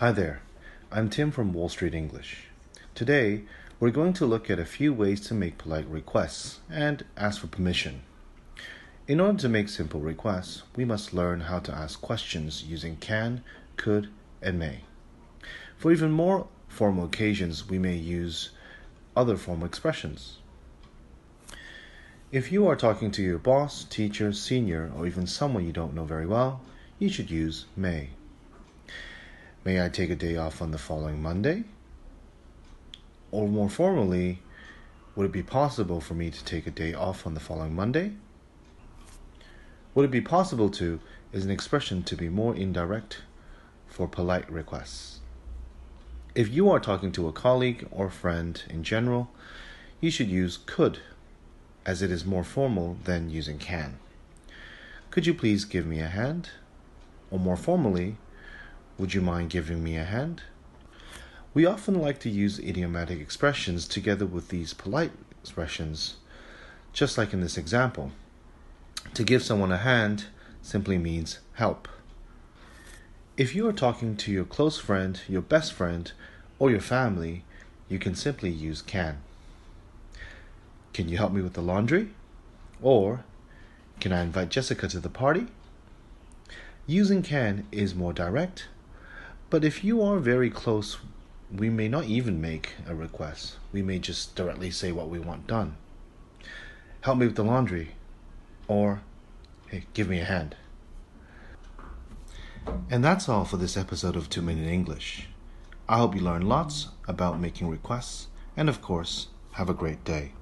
Hi there, I'm Tim from Wall Street English. Today, we're going to look at a few ways to make polite requests and ask for permission. In order to make simple requests, we must learn how to ask questions using can, could, and may. For even more formal occasions, we may use other formal expressions. If you are talking to your boss, teacher, senior, or even someone you don't know very well, you should use may. May I take a day off on the following Monday? Or more formally, would it be possible for me to take a day off on the following Monday? Would it be possible to is an expression to be more indirect for polite requests. If you are talking to a colleague or friend in general, you should use could as it is more formal than using can. Could you please give me a hand? Or more formally, would you mind giving me a hand? We often like to use idiomatic expressions together with these polite expressions, just like in this example. To give someone a hand simply means help. If you are talking to your close friend, your best friend, or your family, you can simply use can. Can you help me with the laundry? Or can I invite Jessica to the party? Using can is more direct, but if you are very close, we may not even make a request. We may just directly say what we want done. Help me with the laundry. Or, hey, give me a hand. And that's all for this episode of 2 Minute English. I hope you learned lots about making requests, and of course, have a great day.